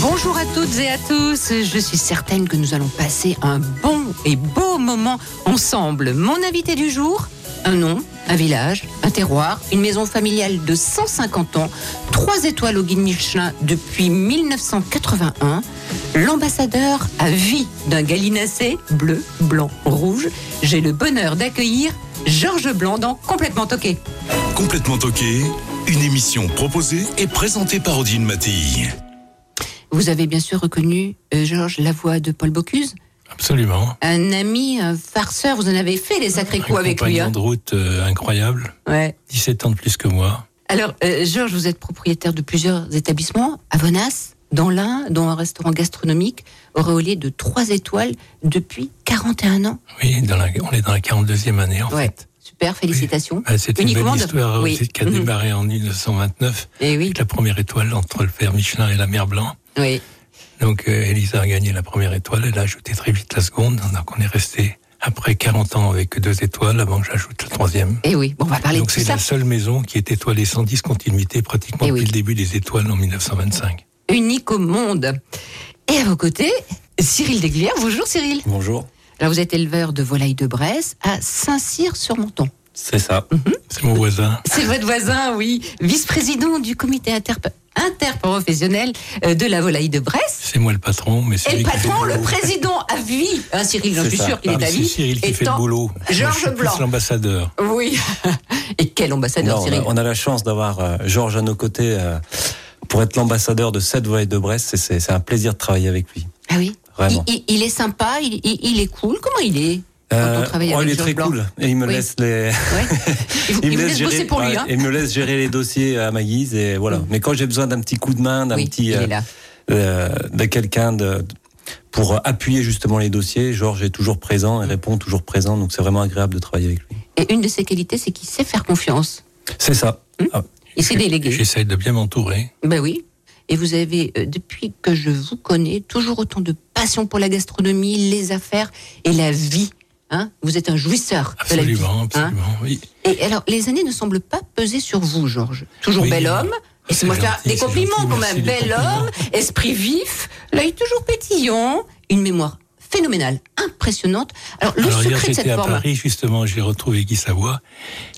Bonjour à toutes et à tous. Je suis certaine que nous allons passer un bon et beau moment ensemble. Mon invité du jour, un nom, un village, un terroir, une maison familiale de 150 ans, trois étoiles au guide Michelin depuis 1981, l'ambassadeur à vie d'un gallinacé bleu, blanc, rouge. J'ai le bonheur d'accueillir Georges Blanc dans Complètement Toqué. Complètement toqué, une émission proposée et présentée par Odile Mattei. Vous avez bien sûr reconnu, euh, Georges, la voix de Paul Bocuse Absolument. un ami, un farceur, vous en avez fait des sacrés coups un avec lui. Hein de route euh, incroyable, ouais. 17 ans de plus que moi. Alors, euh, Georges, vous êtes propriétaire de plusieurs établissements à Vonas, dans l'un, dont un restaurant gastronomique auréolé de trois étoiles depuis 41 ans. Oui, dans la- on est dans la 42e année en Ouais, fait. super, félicitations. Bah, c'est une belle de- histoire oui. aussi qui a Mhm. démarré en 1929 Et oui, avec la première étoile entre le père Michelin et la mère Blanc. Oui. Donc euh, Elisa a gagné la première étoile, elle a ajouté très vite la seconde. Donc on est resté après 40 ans avec deux étoiles avant que j'ajoute la troisième. Et oui, bon, on va parler Donc de tout c'est ça. la seule maison qui est étoilée sans discontinuité pratiquement Eh depuis oui. le début des étoiles en 1925. Unique au monde. Et à vos côtés, Cyril Desglières. Bonjour Cyril. Bonjour. Alors vous êtes éleveur de volailles de Bresse à Saint-Cyr-sur-Monton. C'est ça. C'est mon voisin. C'est votre voisin, oui. Vice-président du comité interp- interprofessionnel euh, de la volaille de Bresse. C'est moi le patron, mais c'est Et le patron, le président à vie, hein, Cyril, j'en C'est suis ça. sûr qu'il est à c'est vie. Cyril qui fait le boulot. Georges Blanc. l'ambassadeur. Oui. Et quel ambassadeur, Non, on, Cyril a, on a la chance d'avoir euh, Georges à nos côtés euh, pour être l'ambassadeur de cette volaille de Brest. C'est- C'est c'est un plaisir de travailler avec lui. Ah oui. Vraiment. Il, il- il est sympa, il, il- il est cool. Comment il est? Quand on travaille oh, il est très Blanc cool et il me Oui. laisse les. Ouais. Il, vous laisse bosser pour lui. ouais, Hein. il me laisse gérer les dossiers à ma guise et voilà. Mm. Mais quand j'ai besoin d'un petit coup de main, d'un oui, petit euh, euh, de quelqu'un de pour appuyer justement les dossiers, Georges est toujours présent et répond toujours présent. Donc c'est vraiment agréable de travailler avec lui. Et une de ses qualités, c'est qu'il sait faire confiance. C'est ça. Ah, Il sait déléguer. J'essaye de bien m'entourer. Ben oui. Et vous avez, euh, depuis que je vous connais, toujours autant de passion pour la gastronomie, les affaires et la vie. Hein vous êtes un jouisseur de la vie. Absolument, hein. absolument. oui. et alors, les années ne semblent pas peser sur vous, Georges. Toujours Oui, bel homme. C'est Laissez-moi faire des compliments gentil, quand même. Bel homme, esprit vif, l'œil toujours pétillant, une mémoire phénoménale, impressionnante. Alors, le Alors hier, secret de cette à forme. Paris, justement, j'ai retrouvé Guy Savoie.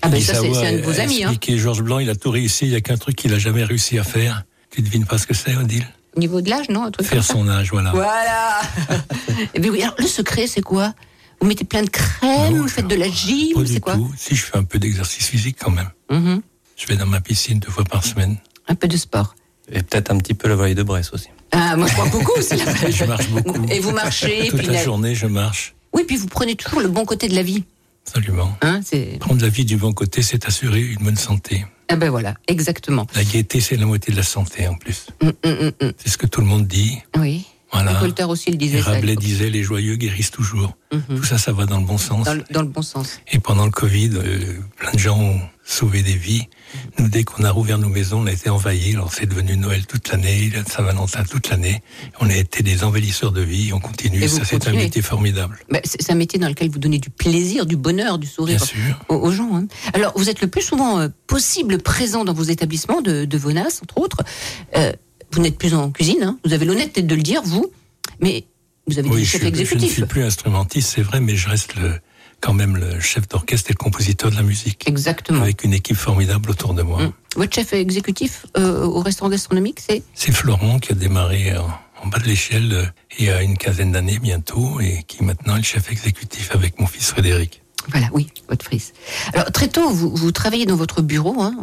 Ah ben Guy ça, c'est- un de vos amis, hein. Georges Blanc, il a tout réussi, il n'y a qu'un truc qu'il a jamais réussi à faire. Tu devines pas ce que c'est, Odile? Au niveau de l'âge, non Un truc Faire son âge, voilà. Voilà. Eh bien oui, alors le secret, c'est quoi? Vous mettez plein de crème, Non, vous faites de la gym, Pas c'est du quoi tout. Si, je fais un peu d'exercice physique quand même. Mhm. Je vais dans ma piscine deux fois par semaine. Un peu de sport. et peut-être un petit peu la volaille de Brest aussi. Ah, moi je crois beaucoup, c'est la je marche beaucoup. Et vous marchez, Toute puis la la- journée, je marche. Oui, puis vous prenez toujours le bon côté de la vie. Absolument. Hein. Prendre la vie du bon côté, c'est assurer une bonne santé. Ah ben voilà, exactement. La gaieté, c'est la moitié de la santé en plus. Hum, hum, hum. C'est ce que tout le monde dit. Oui. Voilà. Voltaire aussi le Et disait ça. Rabelais disait les joyeux guérissent toujours. Mhm. Tout ça, ça va dans le bon sens. Dans le, dans le bon sens. Et pendant le Covid, euh, plein de gens ont sauvé des vies. Nous, dès qu'on a rouvert nos maisons, on a été envahis. Alors c'est devenu Noël toute l'année, Saint-Valentin toute l'année. On a été des embellisseurs de vie. On continue. Et ça, c'est un métier formidable. Ben, c'est c'est un métier dans lequel vous donnez du plaisir, du bonheur, du sourire Bien sûr. aux, aux gens. hein. Alors, vous êtes le plus souvent euh, possible présent dans vos établissements de, de Vonas, entre autres. Euh, vous n'êtes plus en cuisine, hein. vous avez l'honnêteté de le dire, vous, mais vous avez Oui, je, chefs suis- je ne suis plus instrumentiste, c'est vrai, mais je reste le, quand même le chef d'orchestre et le compositeur de la musique. Exactement. Avec une équipe formidable autour de moi. Mm. Votre chef exécutif euh, au restaurant gastronomique, c'est C'est Florent qui a démarré en, en bas de l'échelle euh, il y a une quinzaine d'années bientôt et qui maintenant est le chef exécutif avec mon fils Frédéric. Voilà, oui, votre fils. Alors, très tôt, vous, vous travaillez dans votre bureau. Hein,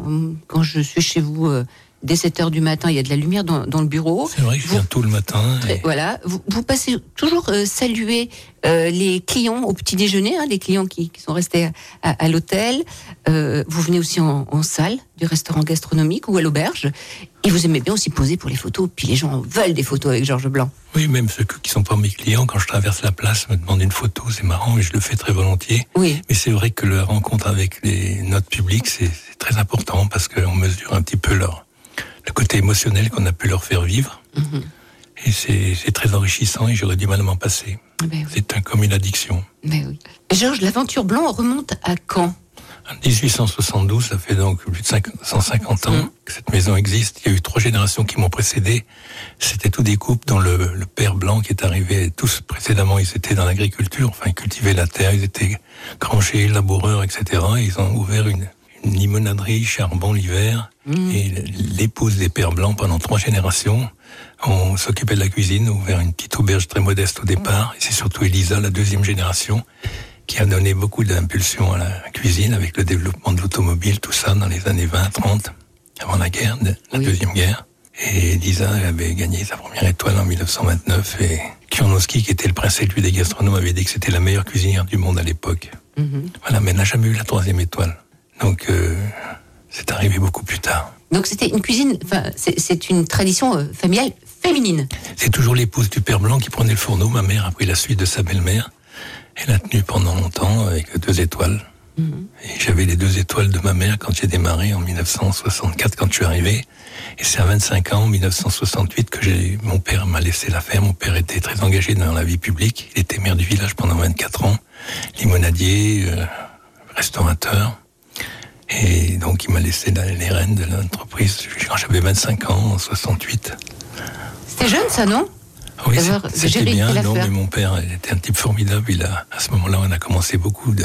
quand je suis chez vous, euh, dès 7 heures du matin, il y a de la lumière dans, dans le bureau. C'est vrai que je viens tout le matin. Et... Voilà, vous, vous, passez toujours euh, saluer euh, les clients au petit déjeuner, hein, les clients qui, qui, sont restés à, à, à l'hôtel. Euh, vous venez aussi en, en, salle du restaurant gastronomique ou à l'auberge. Et vous aimez bien aussi poser pour les photos. Puis les gens veulent des photos avec Georges Blanc. Oui, même ceux qui sont pas mes clients, quand je traverse la place, me demandent une photo. C'est marrant et je le fais très volontiers. Oui. Mais c'est vrai que la rencontre avec les, notre public, c'est très important parce qu'on mesure un petit peu leur le côté émotionnel qu'on a pu leur faire vivre. Mhm. Et c'est très enrichissant et j'aurais du mal à m'en passer. Ben oui. C'est comme une addiction. Ben oui. Georges, l'aventure blanc remonte à quand? En 1872, ça fait donc plus de 150 ans mmh. que cette maison existe. Il y a eu trois générations qui m'ont précédé. C'était tous des couples dont le, le, père blanc qui est arrivé, tous précédemment, ils étaient dans l'agriculture, enfin, ils cultivaient la terre, ils étaient granchers, laboureurs, etc. Et ils ont ouvert une limonaderie, charbon l'hiver. Mmh. Et l'épouse des pères blancs, pendant trois générations, on s'occupait de la cuisine, ouvert une petite auberge très modeste au départ. Et c'est surtout Elisa, la deuxième génération, qui a donné beaucoup d'impulsion à la cuisine avec le développement de l'automobile, tout ça dans les années 20, 30, avant la guerre, la oui. deuxième guerre. Et Elisa avait gagné sa première étoile en 1929 et Kurnowski, qui était le prince élu des gastronomes, avait dit que c'était la meilleure cuisinière du monde à l'époque. Mm -hmm. Voilà, mais elle n'a jamais eu la troisième étoile. Donc, euh, c'est arrivé beaucoup plus tard. Donc, c'était une cuisine, enfin, c'est une tradition euh, familiale féminine. C'est toujours l'épouse du père blanc qui prenait le fourneau. Ma mère a pris la suite de sa belle-mère. Elle a tenu pendant longtemps avec deux étoiles. Mm -hmm. Et j'avais les deux étoiles de ma mère quand j'ai démarré en 1964, quand je suis arrivé. Et c'est à 25 ans, en 1968, que mon père m'a laissé la faire. Mon père était très engagé dans la vie publique. Il était maire du village pendant 24 ans, limonadier, euh, restaurateur. Et donc, il m'a laissé les rênes de l'entreprise quand j'avais 25 ans, en 68. C'était jeune, ça, non? Oui, c'était bien, non, mais mon père était un type formidable. Il a, à ce moment-là, on a commencé beaucoup de,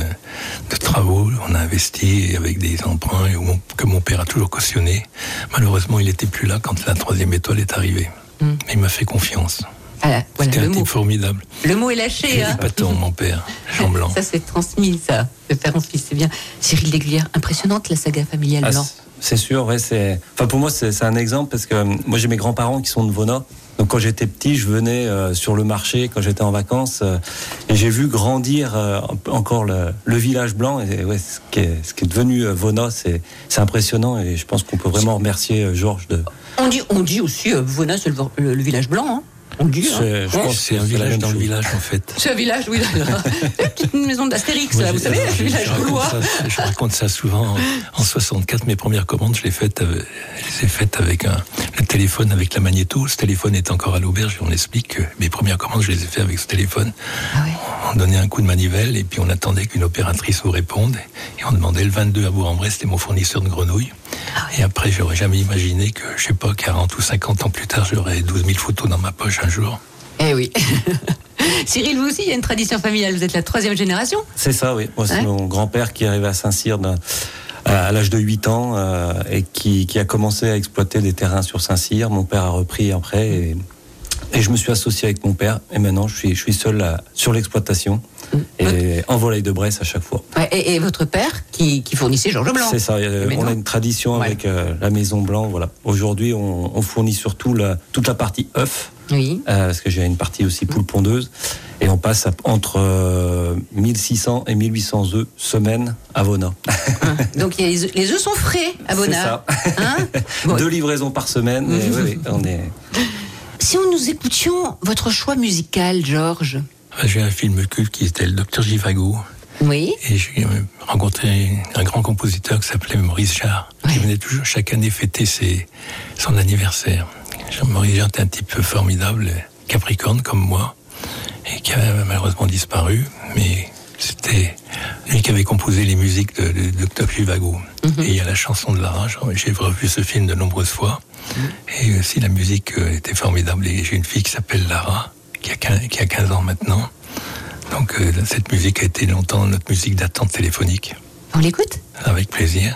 de, travaux. On a investi avec des emprunts que mon père a toujours cautionné. Malheureusement, il n'était plus là quand la troisième étoile est arrivée. Mm. Mais il m'a fait confiance. Ah, voilà, C'était un mot. type formidable. Le mot est lâché. Hein. Patton, mon père, Jean Blanc. Ça, c'est transmis, ça, de père en fils, c'est bien. Cyril Léguillère, impressionnante la saga familiale ah, Blanc. C'est sûr, ouais, c'est. Enfin, pour moi, c'est un exemple parce que moi, j'ai mes grands-parents qui sont de Vona. Donc quand j'étais petit, je venais euh, sur le marché quand j'étais en vacances euh, et j'ai vu grandir euh, encore le, le, village blanc. Et ouais, ce qui est, ce qui est devenu Vona, c'est impressionnant et je pense qu'on peut vraiment remercier Georges de. On dit, on dit aussi Vona, c'est le, le, le, village blanc. Hein hein. Je pense c'est un village dans le village, en fait. C'est un village, oui. Une petite maison d'Astérix, là, vous savez, alors, le village gaulois. Je raconte ça souvent. En, en 64, mes premières commandes, je les, faites, je les ai faites avec un, le téléphone, avec la magnéto. Ce téléphone est encore à l'auberge et on explique que mes premières commandes, je les ai faites avec ce téléphone. Ah oui. On donnait un coup de manivelle et puis on attendait qu'une opératrice vous réponde. Et on demandait le 22 à Bourg-en-Bresse, c'était mon fournisseur de grenouilles. Ah oui. Et après, j'aurais jamais imaginé que, je sais pas, 40 ou 50 ans plus tard, j'aurais 12 000 photos dans ma poche un jour. Eh oui. Cyril, vous aussi, il y a une tradition familiale. Vous êtes la troisième génération C'est ça, oui. Moi, c'est hein mon grand-père qui est arrivé à Saint-Cyr à l'âge de 8 ans euh, et qui, qui, a commencé à exploiter des terrains sur Saint-Cyr. Mon père a repris après et, et, je me suis associé avec mon père et maintenant je suis, je suis seul à, sur l'exploitation et en volaille de Bresse à chaque fois. Ouais, et, et, votre père qui, qui fournissait Georges Blanc C'est ça, on non. a une tradition ouais. avec euh, la Maison Blanc. Voilà. Aujourd'hui, on, on, fournit surtout la, toute la partie œuf. Oui. Euh, parce que j'ai une partie aussi poule pondeuse. Et on passe à, entre euh, 1600 et 1800 œufs semaine à Vona. Ah, donc les œufs, les œufs, sont frais à Vona. C'est ça. Hein? Bon. Deux livraisons par semaine. Et oui, on est... Si on nous écoutions votre choix musical, Georges J'ai un film culte qui était le Docteur Givago. Oui. Et j'ai rencontré un grand compositeur qui s'appelait Maurice Jarre, qui venait toujours chaque année fêter ses, son anniversaire. Maurice Jarre était un type formidable, capricorne comme moi, et qui a malheureusement disparu, mais c'était qui avait composé les musiques de, de, de. Mm -hmm. Et il y a la chanson de Lara, j'ai revu ce film de nombreuses fois, -hmm. et aussi la musique était formidable. Et j'ai une fille qui s'appelle Lara, qui a 15, qui a 15 ans maintenant. Donc euh, cette musique a été longtemps notre musique d'attente téléphonique. On l'écoute? Avec plaisir.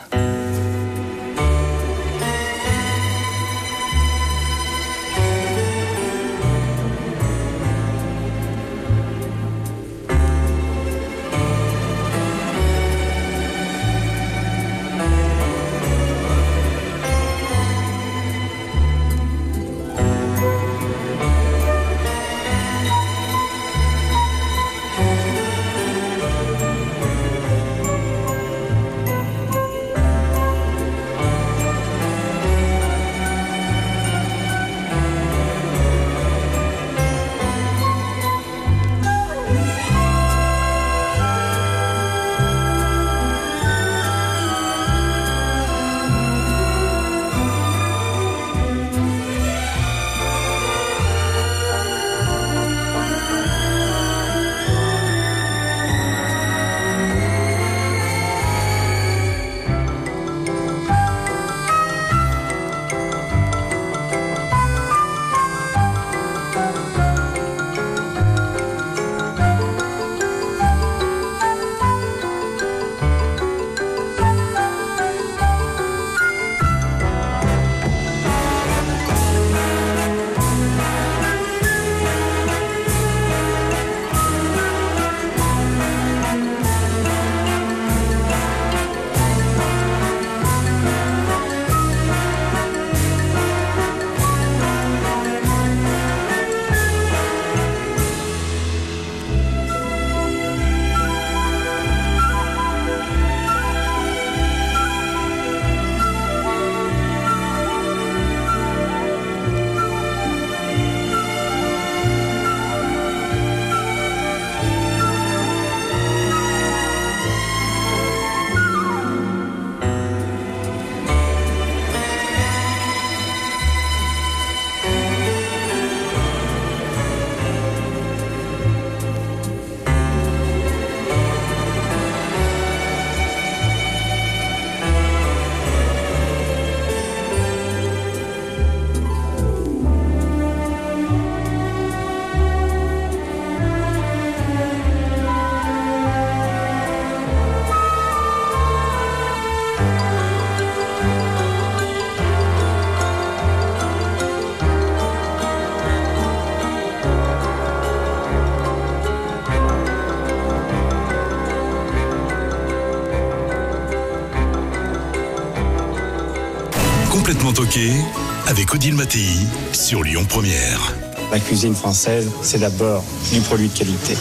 Avec Odile Mattei sur Lyon Première. La cuisine française, c'est d'abord du produit de qualité.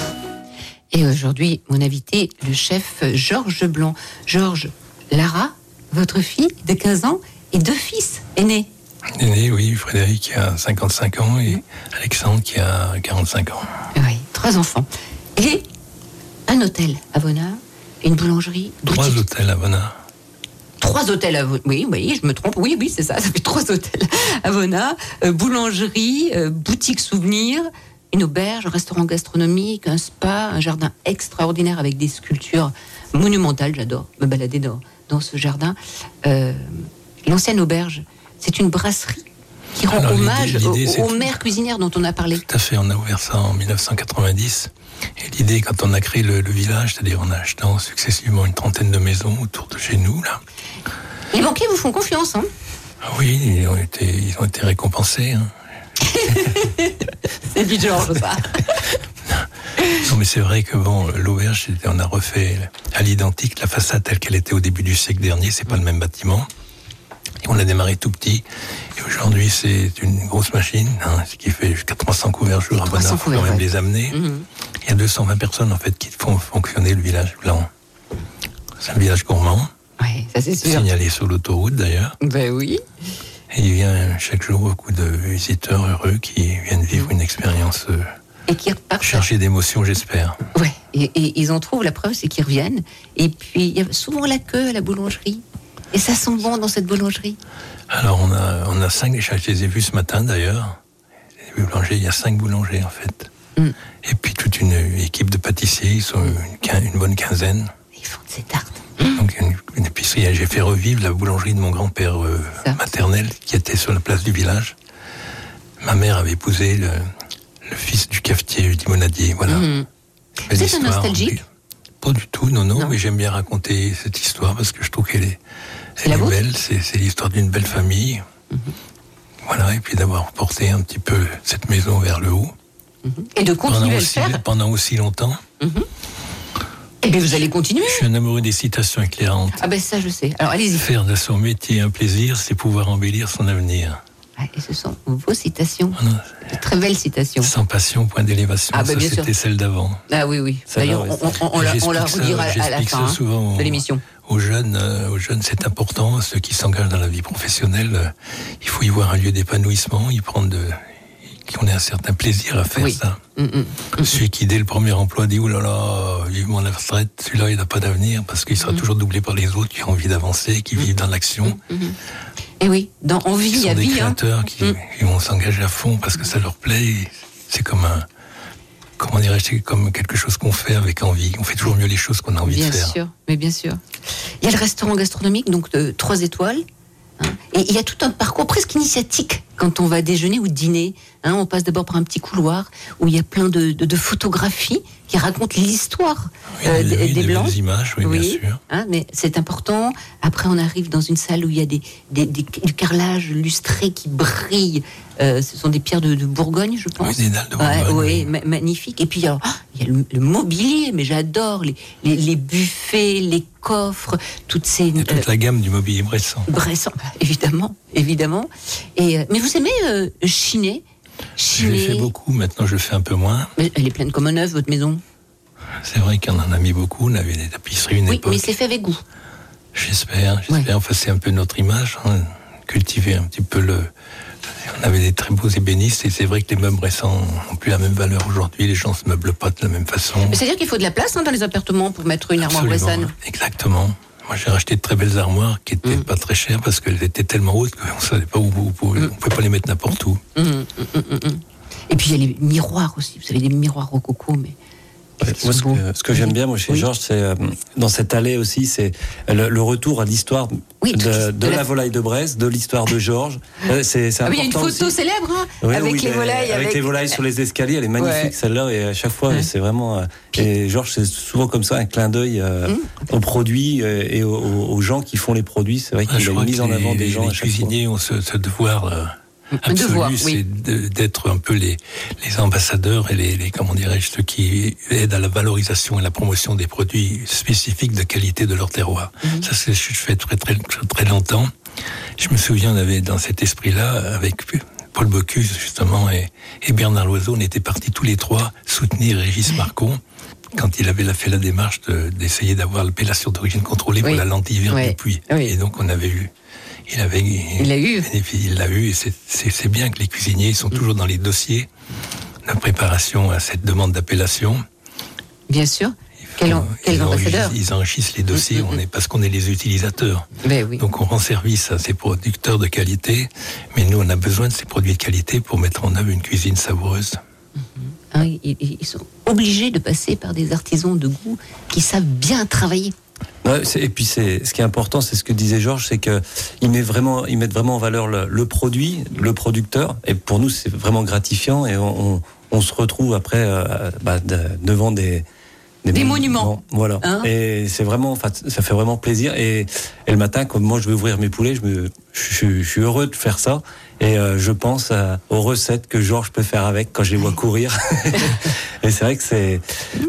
Et aujourd'hui, mon invité, le chef Georges Blanc. Georges, Lara, votre fille de 15 ans et deux fils aînés. Aîné, oui, Frédéric qui a 55 ans et Alexandre qui a 45 ans. Oui, trois enfants. Et un hôtel à Vonard, une boulangerie, Trois boutique. hôtels à Vonard. Trois hôtels à Vonard. Oui, oui, je me trompe. Oui, oui, c'est ça. Ça fait trois hôtels à Vonard. Euh, boulangerie, euh, boutique souvenir, une auberge, un restaurant gastronomique, un spa, un jardin extraordinaire avec des sculptures monumentales. J'adore me balader dans, dans ce jardin. Euh, L'ancienne auberge, c'est une brasserie qui rend Alors, hommage aux, mères cuisinières dont on a parlé. Tout à fait, on a ouvert ça en 1990. Et l'idée, quand on a créé le, le village, c'est-à-dire en achetant successivement une trentaine de maisons autour de chez nous, là. Les banquiers vous font confiance, hein Ah Oui, ils ont été, ils ont été récompensés. hein. C'est du genre, ça. Non, mais c'est vrai que bon, l'auberge, on a refait à l'identique la façade telle qu'elle était au début du siècle dernier. C'est pas le même bâtiment. On a démarré tout petit. Et aujourd'hui, c'est une grosse machine, hein, ce qui fait jusqu'à 300 couverts jour à 300 Bonheur. Faut quand même ouais. les amener. Mhm. Il y a 220 personnes en fait qui font fonctionner le village blanc. C'est un village gourmand, Oui, ça c'est sûr. signalé sur l'autoroute d'ailleurs. Ben oui. Et il vient chaque jour beaucoup de visiteurs heureux qui viennent vivre une expérience euh, Et qui repartent. chargée d'émotions, j'espère. Ouais. Et, et ils en trouvent, la preuve, c'est qu'ils reviennent. Et puis, il y a souvent la queue à la boulangerie. Et ça sent bon dans cette boulangerie. Alors on a, on a cinq, je les ai vus ce matin d'ailleurs. Les boulangers, il y a cinq boulangers en fait. Mm. Et puis toute une équipe de pâtissiers, ils sont une, bonne quinzaine. Ils font de ces tartes. Donc une, une épicerie. J'ai fait revivre la boulangerie de mon grand-père euh, maternel qui était sur la place du village. Ma mère avait épousé le, le fils du cafetier limonadier. Voilà. Belle C'est nostalgique Pas du tout, non, non, Non. mais j'aime bien raconter cette histoire parce que je trouve qu'elle est, elle est Mhm. belle. C'est, l'histoire d'une belle famille. Voilà, et puis d'avoir porté un petit peu cette maison vers le haut Et de pendant continuer à le aussi, faire. pendant aussi longtemps. Et bien, vous allez continuer. Je suis un amoureux des citations éclairantes. Ah ben ça, je sais. Alors, allez-y. Faire de son métier un plaisir, c'est pouvoir embellir son avenir. Et ce sont vos citations. Ah De très belles citations. Sans passion, point d'élévation. Ah, bah, ça, c'était celle d'avant. Ah oui, oui. D'ailleurs, on, on- on on la ça- redira à la fin ça hein, souvent de aux- l'émission. Aux jeunes, euh, aux jeunes, c'est important. Ceux qui s'engagent dans la vie professionnelle, euh, il faut y voir un lieu d'épanouissement, y prendre de, qu'on ait un certain plaisir à faire Oui. ça. Mm, mm. Celui qui, dès le premier emploi, dit, oh là là, vivement la retraite, celui-là, il n'a pas d'avenir parce qu'il Mm. sera toujours doublé par les autres qui ont envie d'avancer, qui vivent dans l'action. Et oui, dans En vie, Qui il y a des vie. hein. créateurs qui, Mm. qui vont s'engager à fond parce que ça leur plaît. C'est comme un, comment dirais-je, c'est comme quelque chose qu'on fait avec envie. On fait toujours mieux les choses qu'on a envie Bien de faire. sûr, mais bien sûr. Il y a le restaurant gastronomique, donc de trois étoiles. hein, et il y a tout un parcours presque initiatique quand on va déjeuner ou dîner. hein. on passe d'abord par un petit couloir où il y a plein de, de- de photographies qui racontent l'histoire Oui, euh, oui, des, des des Blancs. belles images, oui, bien sûr. hein, mais c'est important. Après, on arrive dans une salle où il y a des, des- des- du carrelage lustré qui brille. Euh, ce sont des pierres de, de Bourgogne, je pense. Oui, des dalles de Bourgogne, ouais, magnifique. Et puis, alors, ah, il y a le, le mobilier, mais j'adore les, les, les buffets, les coffres, toutes ces. Toute euh, la gamme du mobilier Bressan. Bressan, évidemment, évidemment. Et, euh, mais vous aimez euh, chiner? Je l'ai fait beaucoup, maintenant je le fais un peu moins. Mais elle est pleine comme un œuf, votre maison. C'est vrai qu'on en a mis beaucoup, on avait des tapisseries une Oui, époque. mais c'est fait avec goût. J'espère, j'espère. Ouais. Enfin, c'est un peu notre image, hein, cultiver un petit peu le. On avait des très beaux ébénistes et c'est vrai que les meubles récents n'ont plus la même valeur aujourd'hui. Les gens se meublent pas de la même façon. C'est-à-dire qu'il faut de la place hein, dans les appartements pour mettre une armoire Bressan. Exactement. Moi, j'ai racheté de très belles armoires qui étaient Mm. pas très chères parce qu'elles étaient tellement hautes qu'on savait pas où, où- où- on pouvait pas les mettre n'importe où. Hum. Et puis il y a les miroirs aussi. Vous savez, des miroirs rococo, mais. Moi, ce que, ce que j'aime bien, moi, chez Oui. Georges, c'est euh, dans cette allée aussi, c'est le, le retour à l'histoire Oui, de, tout- de de la- la... volaille de Brest, de l'histoire de Georges. Euh, C'est c'est Ah oui, il y a une important photo aussi. célèbre hein, Oui, avec oui, les volailles. avec les volailles sur les escaliers, elle est magnifique Ouais. celle-là et à chaque fois Ouais. c'est vraiment euh, et Georges c'est souvent comme ça un clin d'œil euh, Mmh. aux produits euh, et aux, aux gens qui font les produits. C'est vrai Ah, qu'il a une mise en avant les, des gens les à chaque fois. cuisiniers ont ce, ce devoir euh, absolu, oui. c'est de- d'être un peu les, les ambassadeurs et les, les comment dirais-je ceux qui aident à la valorisation et la promotion des produits spécifiques de qualité de leur terroir. Mhm. Ça, c'est je fais très très très, longtemps. je me souviens, on avait dans cet esprit-là, avec Paul Bocuse justement et, Bernard Loiseau, on était partis tous les trois soutenir Régis Marcon quand il avait fait la démarche d'essayer d'avoir l'appellation d'origine contrôlée pour la lentille verte du puits. Et donc on avait eu il avait, il l'a eu. Il l'a eu, et c'est bien que les cuisiniers sont toujours dans les dossiers de préparation à cette demande d'appellation. Bien sûr. Quel, ils, ambassadeur ils, enrichissent les dossiers, mm, mm, on mm. est, parce qu'on est les utilisateurs. Ben oui. Donc on rend service à ces producteurs de qualité, mais nous on a besoin de ces produits de qualité pour mettre en œuvre une cuisine savoureuse. Mm-hmm. Ah ils sont obligés de passer par des artisans de goût qui savent bien travailler et puis c'est ce qui est important, c'est ce que disait Georges, c'est que il met vraiment, ils mettent vraiment en valeur le, produit, le producteur. Et pour nous, c'est vraiment gratifiant. Et on, se retrouve après euh, bah, devant des des, monuments. Voilà. Hein et c'est vraiment, ça fait vraiment plaisir. Et, le matin, comme moi, je vais ouvrir mes poulets, je, me, je, suis heureux de faire ça. Et euh, je pense aux recettes que Georges peut faire avec quand je les vois courir. et c'est vrai que c'est,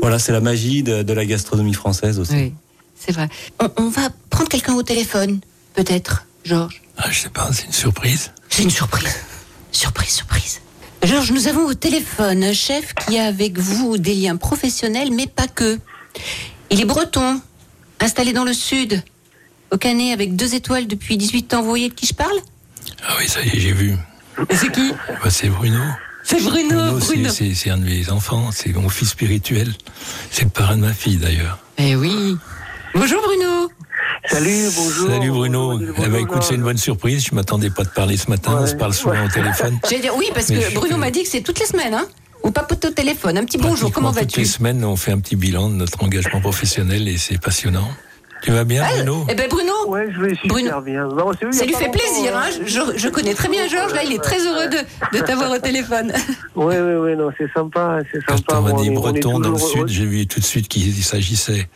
voilà, c'est la magie de, de, la gastronomie française aussi. Oui c'est vrai. On, va prendre quelqu'un au téléphone, peut-être, Georges. Ah, je sais pas, c'est une surprise. C'est une surprise. Surprise, surprise. Georges, nous avons au téléphone un chef qui a avec vous des liens professionnels, mais pas que. Il est breton, installé dans le sud, au Canet avec deux étoiles depuis 18 ans. Vous voyez de qui je parle? Ah oui, ça y est, j'ai vu. c'est qui? Bah, C'est Bruno. C'est Bruno. Bruno, c'est un de mes enfants, c'est mon fils spirituel. C'est le parrain de ma fille d'ailleurs. Eh oui. Bonjour Bruno. Salut, bonjour. Salut Bruno. eh ben, écoute, c'est une bonne surprise. Je m'attendais pas de parler ce matin. On se parle souvent au téléphone. Dire oui, parce que Bruno m'a dit que c'est toutes les semaines, hein ou pas au téléphone. Un petit bonjour, comment vas-tu Toutes les semaines, on fait un petit bilan de notre engagement professionnel et c'est passionnant. Tu vas bien, Bruno Eh ben Bruno, ouais, je vais super bien. ça lui fait plaisir. Hein. hein. Je, je, connais très bien Georges. Là, il est très heureux de, de t'avoir au téléphone. Oui, oui, oui. Non, c'est sympa, c'est sympa. Quand on m'a dit breton dans le sud, j'ai vu tout de suite qu'il s'agissait.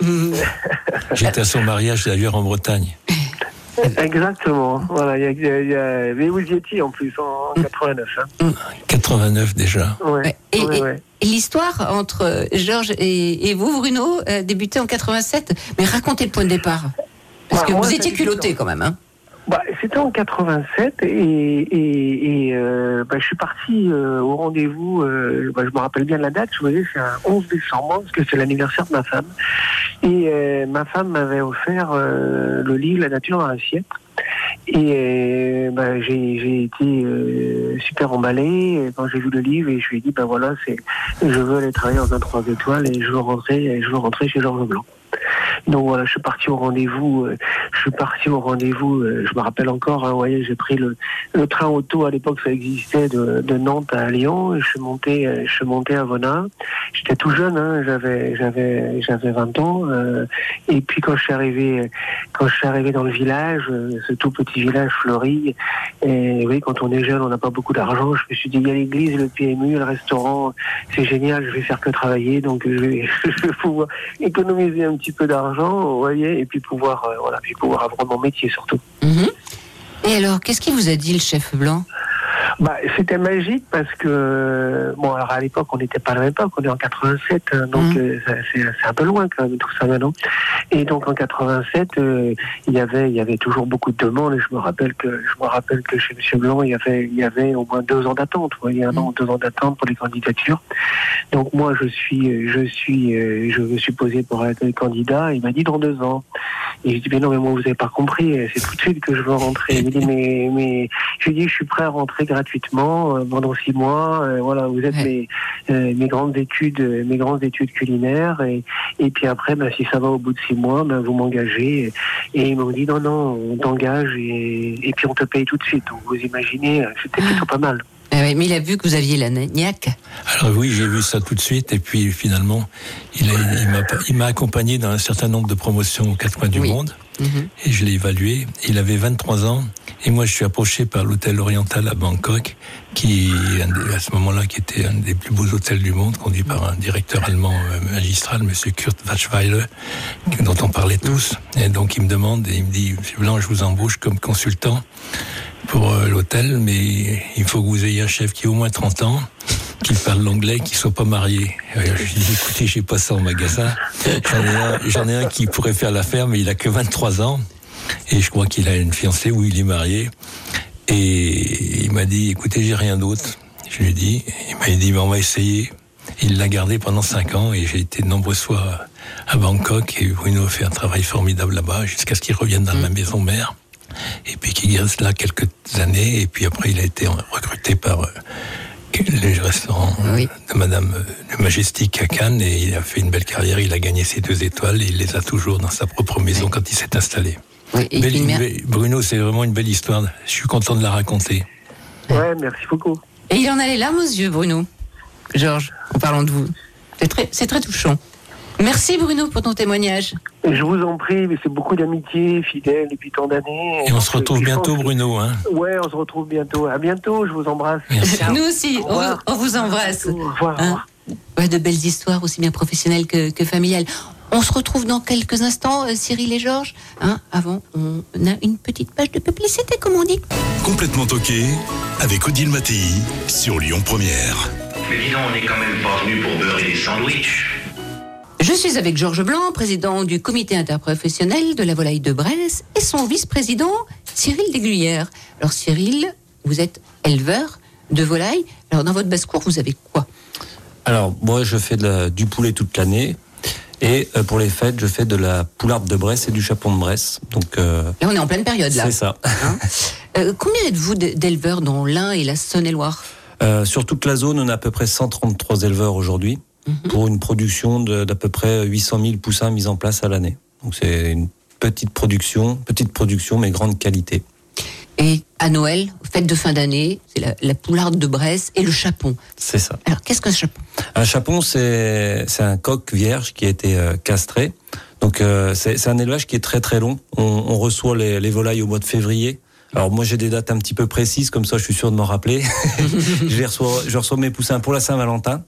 J'étais à son mariage d'ailleurs en Bretagne. Exactement. Voilà, il y a, y a, mais vous y étiez en plus en 89. Hein. 89 déjà. Ouais. Et, l'histoire entre Georges et, vous, Bruno, a débuté en 87. Mais racontez le point de départ. Parce bah, que vous étiez culotté quand même. Hein. Bah, C'était en 87 et, et, et euh, bah, je suis parti euh, au rendez-vous, euh, bah, je me rappelle bien de la date, je me c'est un 11 décembre parce que c'est l'anniversaire de ma femme. Et euh, ma femme m'avait offert le livre La nature dans l'assiette. Et bah, j'ai été super emballé quand j'ai vu le livre et je lui ai dit, ben voilà, c'est, je veux aller travailler dans un 3 étoiles et je veux rentrer, je veux rentrer chez Georges Blanc. Donc voilà, je suis parti au rendez-vous. Euh, je suis parti au rendez-vous. Euh, je me rappelle encore. Hein, voyez, j'ai pris le, train auto. À l'époque, ça existait de, Nantes à Lyon. Je suis monté. Euh, je suis monté à Vonin. J'étais tout jeune. Hein, j'avais j'avais j'avais 20 ans. et puis quand je suis arrivé quand je suis arrivé dans le village, ce tout petit village fleuri. Et oui, quand on est jeune, on n'a pas beaucoup d'argent. Je me suis dit, il y a l'église, le PMU, le restaurant. C'est génial. Je vais faire que travailler. Donc je vais, je vais pouvoir économiser un petit peu d'argent, voyez, et puis pouvoir, euh, voilà, puis pouvoir avoir mon métier surtout. Mhm. Et alors, qu'est-ce qu'il vous a dit le chef blanc? Bah, c'était magique parce que, bon, alors à l'époque, on n'était pas à la même époque, on est en 87, hein, donc mmh. euh, c'est un peu loin quand même tout ça maintenant. Et donc en 87, euh, il y avait, il y avait toujours beaucoup de demandes. Et je me rappelle que, je me rappelle que chez Monsieur Blanc, il y avait, il y avait au moins deux ans d'attente, il y a un an, deux ans d'attente pour les candidatures. Donc moi, je suis, je suis, euh, je me suis posé pour être candidat. Il m'a dit dans deux ans. Et je dis mais non, mais moi vous avez pas compris. C'est tout de suite que je veux rentrer. Il me dit mais, mais, je lui dis je suis prêt à rentrer gratuitement euh, pendant six mois. Euh, voilà, vous êtes mes, euh, mes grandes études, mes grandes études culinaires. Et, et puis après, ben, si ça va au bout de six mois, ben, vous m'engagez. Et ils m'ont dit non, non, on t'engage et, et puis on te paye tout de suite. Donc vous imaginez, c'était plutôt pas mal. Ah mais il a vu que vous aviez la niaque. Alors oui, j'ai vu ça tout de suite. Et puis finalement, il m'a accompagné dans un certain nombre de promotions aux quatre coins du monde. Et je l'ai évalué. Il avait 23 ans. Et moi, je suis approché par l'hôtel oriental à Bangkok, qui, à ce moment-là, qui était un des plus beaux hôtels du monde, conduit par un directeur allemand euh, magistral, monsieur Kurt Wachweiler, dont on parlait tous. Et donc, il me demande, et il me dit, Monsieur Blanc, je vous embauche comme consultant pour euh, l'hôtel, mais il faut que vous ayez un chef qui ait au moins 30 ans, qui parle l'anglais, qui soit pas marié. Euh, je lui dis, écoutez, j'ai pas ça au magasin. J'en ai, un, ai un qui pourrait faire l'affaire, mais il a que 23 ans. Et je crois qu'il a une fiancée où il est marié. Et il m'a dit, écoutez, j'ai rien d'autre. Je lui ai dit, il m'a dit, on va essayer. Il l'a gardé pendant cinq ans et j'ai été de nombreuses fois à Bangkok et Bruno a fait un travail formidable là-bas jusqu'à ce qu'il revienne dans ma maison mère et puis qu'il reste là quelques années et puis après il a été recruté par euh, le restaurant Oui. de Madame euh, le Majestic à Cannes et il a fait une belle carrière. Il a gagné ses deux étoiles et il les a toujours dans sa propre maison quand il s'est installé. Oui, et Belle- une mère- belle- Bruno, c'est vraiment une belle histoire. Je suis content de la raconter. Ouais, merci beaucoup. Et il en a les larmes aux yeux, Bruno. Georges, en parlant de vous. C'est très, c'est très touchant. Merci Bruno pour ton témoignage. Et je vous en prie, mais c'est beaucoup d'amitié, fidèle depuis tant d'années. Et on se retrouve bientôt, que- Bruno. Hein Ouais, on se retrouve bientôt. À bientôt, je vous embrasse. Merci. Nous aussi, Au on, vous embrasse. Au revoir. Hein. Ouais, de belles histoires, aussi bien professionnelles que, que familiales. On se retrouve dans quelques instants, euh, Cyril et Georges. Hein, avant, on a une petite page de publicité, comme on dit. Complètement toqué avec Odile Mattei sur Lyon Première. Mais dis donc, on n'est quand même pas venu pour beurrer des sandwichs. Je suis avec Georges Blanc, président du comité interprofessionnel de la volaille de Bresse, et son vice-président, Cyril Desguyères. Alors Cyril, vous êtes éleveur de volailles. Alors dans votre basse-cour, vous avez quoi? Alors, moi, je fais de la- du poulet toute l'année. Et euh, pour les fêtes, je fais de la poularde de Bresse et du chapon de Bresse. Donc, euh, Là, on est en pleine période, là. c'est ça. Hein? Euh, combien êtes-vous d'éleveurs dans l'Ain et la Saône-et-Loire? Sur toute la zone, on a à peu près 133 éleveurs aujourd'hui pour une production d'à peu près 800 000 poussins mis en place à l'année. Donc, c'est une petite production, petite production, mais grande qualité. Et à Noël, fête de fin d'année, c'est la, la poularde de Bresse et le chapon. C'est ça. Alors, qu'est-ce qu'un chapon? Un chapon, c'est un coq vierge qui a été euh, castré. Donc euh, c'est c'est un élevage qui est très très long. On, on reçoit les, les volailles au mois de février. Alors moi j'ai des dates un petit peu précises, comme ça je suis sûr de m'en rappeler. je, reçois, je reçois mes poussins pour la Saint-Valentin.